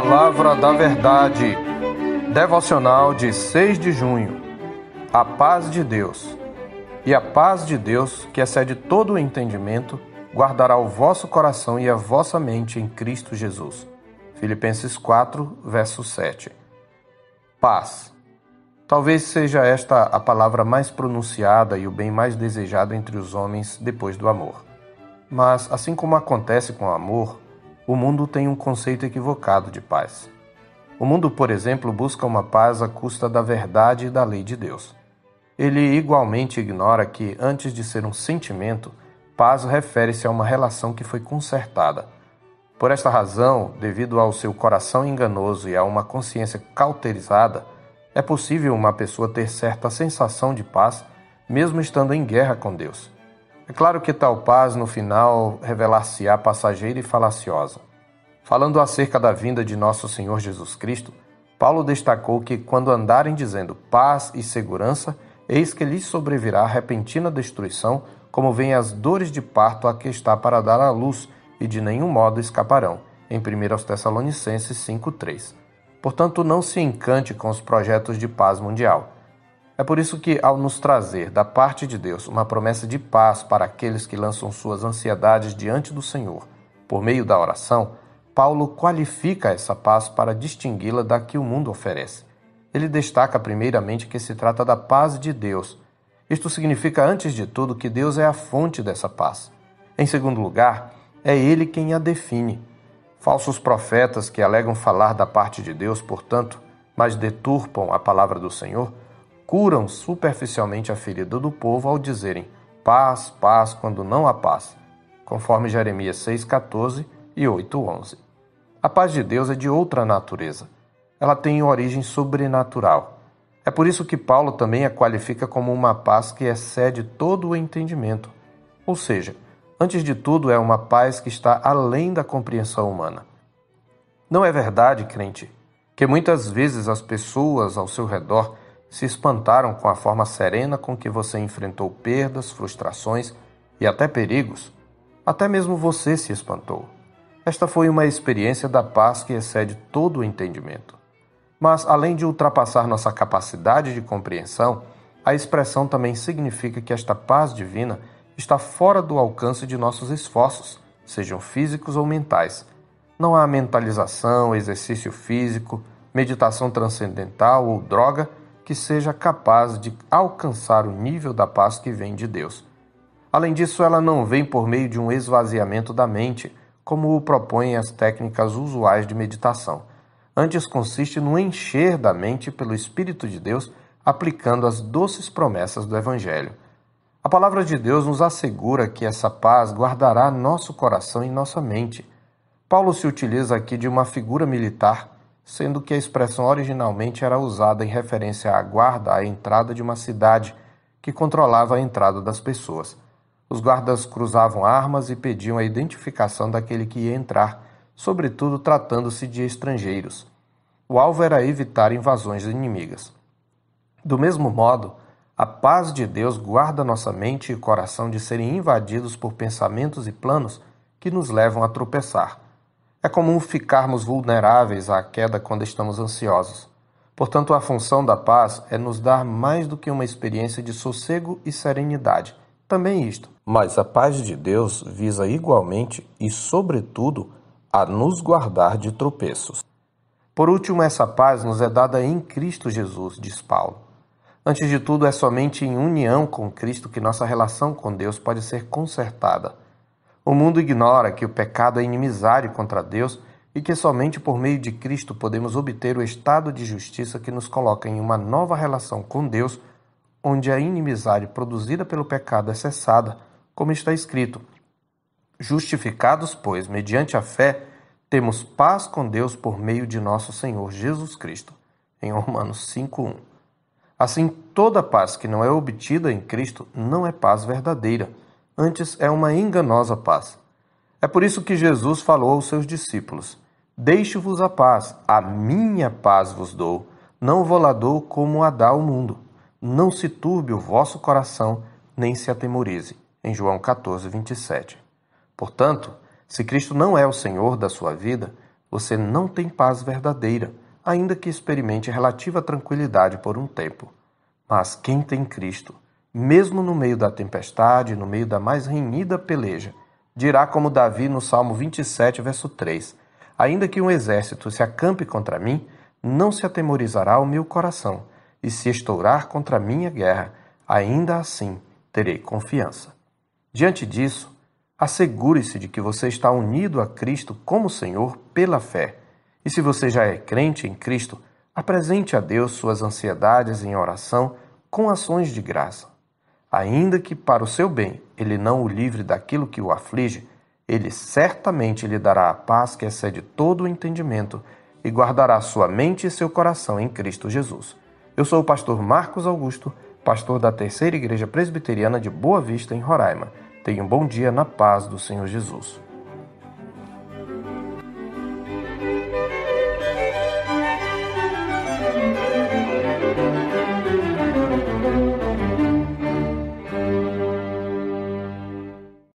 Palavra da Verdade, devocional de 6 de junho. A paz de Deus. E a paz de Deus, que excede todo o entendimento, guardará o vosso coração e a vossa mente em Cristo Jesus. Filipenses 4, verso 7. Paz. Talvez seja esta a palavra mais pronunciada e o bem mais desejado entre os homens depois do amor. Mas, assim como acontece com o amor, o mundo tem um conceito equivocado de paz. O mundo, por exemplo, busca uma paz à custa da verdade e da lei de Deus. Ele igualmente ignora que, antes de ser um sentimento, paz refere-se a uma relação que foi consertada. Por esta razão, devido ao seu coração enganoso e a uma consciência cauterizada, é possível uma pessoa ter certa sensação de paz, mesmo estando em guerra com Deus. É claro que tal paz, no final, revelar-se-á passageira e falaciosa. Falando acerca da vinda de nosso Senhor Jesus Cristo, Paulo destacou que, quando andarem dizendo paz e segurança, eis que lhes sobrevirá repentina destruição, como vêm as dores de parto a que está para dar à luz, e de nenhum modo escaparão. Em 1 Tessalonicenses 5,3. Portanto, não se encante com os projetos de paz mundial. É por isso que, ao nos trazer da parte de Deus uma promessa de paz para aqueles que lançam suas ansiedades diante do Senhor, por meio da oração, Paulo qualifica essa paz para distingui-la da que o mundo oferece. Ele destaca primeiramente que se trata da paz de Deus. Isto significa, antes de tudo, que Deus é a fonte dessa paz. Em segundo lugar, é Ele quem a define. Falsos profetas que alegam falar da parte de Deus, portanto, mas deturpam a palavra do Senhor, curam superficialmente a ferida do povo ao dizerem paz, paz, quando não há paz, conforme Jeremias 6,14 e 8,11. A paz de Deus é de outra natureza. Ela tem origem sobrenatural. É por isso que Paulo também a qualifica como uma paz que excede todo o entendimento. Ou seja, antes de tudo, é uma paz que está além da compreensão humana. Não é verdade, crente, que muitas vezes as pessoas ao seu redor se espantaram com a forma serena com que você enfrentou perdas, frustrações e até perigos. Até mesmo você se espantou. Esta foi uma experiência da paz que excede todo o entendimento. Mas, além de ultrapassar nossa capacidade de compreensão, a expressão também significa que esta paz divina está fora do alcance de nossos esforços, sejam físicos ou mentais. Não há mentalização, exercício físico, meditação transcendental ou droga que seja capaz de alcançar o nível da paz que vem de Deus. Além disso, ela não vem por meio de um esvaziamento da mente, como o propõem as técnicas usuais de meditação. Antes consiste no encher da mente pelo Espírito de Deus, aplicando as doces promessas do Evangelho. A palavra de Deus nos assegura que essa paz guardará nosso coração e nossa mente. Paulo se utiliza aqui de uma figura militar sendo que a expressão originalmente era usada em referência à guarda à entrada de uma cidade que controlava a entrada das pessoas. Os guardas cruzavam armas e pediam a identificação daquele que ia entrar, sobretudo tratando-se de estrangeiros. O alvo era evitar invasões inimigas. Do mesmo modo, a paz de Deus guarda nossa mente e coração de serem invadidos por pensamentos e planos que nos levam a tropeçar. É comum ficarmos vulneráveis à queda quando estamos ansiosos. Portanto, a função da paz é nos dar mais do que uma experiência de sossego e serenidade. Também isto. Mas a paz de Deus visa igualmente e, sobretudo, a nos guardar de tropeços. Por último, essa paz nos é dada em Cristo Jesus, diz Paulo. Antes de tudo, é somente em união com Cristo que nossa relação com Deus pode ser consertada. O mundo ignora que o pecado é inimizade contra Deus e que somente por meio de Cristo podemos obter o estado de justiça que nos coloca em uma nova relação com Deus, onde a inimizade produzida pelo pecado é cessada, como está escrito: Justificados, pois, mediante a fé, temos paz com Deus por meio de nosso Senhor Jesus Cristo. Em Romanos 5:1. Assim, toda paz que não é obtida em Cristo não é paz verdadeira antes é uma enganosa paz. É por isso que Jesus falou aos seus discípulos: Deixo-vos a paz, a minha paz vos dou, não vou lá dou como a dá o mundo. Não se turbe o vosso coração, nem se atemorize. Em João 14, 27. Portanto, se Cristo não é o Senhor da sua vida, você não tem paz verdadeira, ainda que experimente relativa tranquilidade por um tempo. Mas quem tem Cristo, mesmo no meio da tempestade, no meio da mais renhida peleja, dirá como Davi no Salmo 27, verso 3: Ainda que um exército se acampe contra mim, não se atemorizará o meu coração, e se estourar contra a minha guerra, ainda assim terei confiança. Diante disso, assegure-se de que você está unido a Cristo como Senhor pela fé. E se você já é crente em Cristo, apresente a Deus suas ansiedades em oração com ações de graça. Ainda que para o seu bem ele não o livre daquilo que o aflige, ele certamente lhe dará a paz que excede todo o entendimento e guardará sua mente e seu coração em Cristo Jesus. Eu sou o pastor Marcos Augusto, pastor da Terceira Igreja Presbiteriana de Boa Vista, em Roraima. Tenha um bom dia na paz do Senhor Jesus.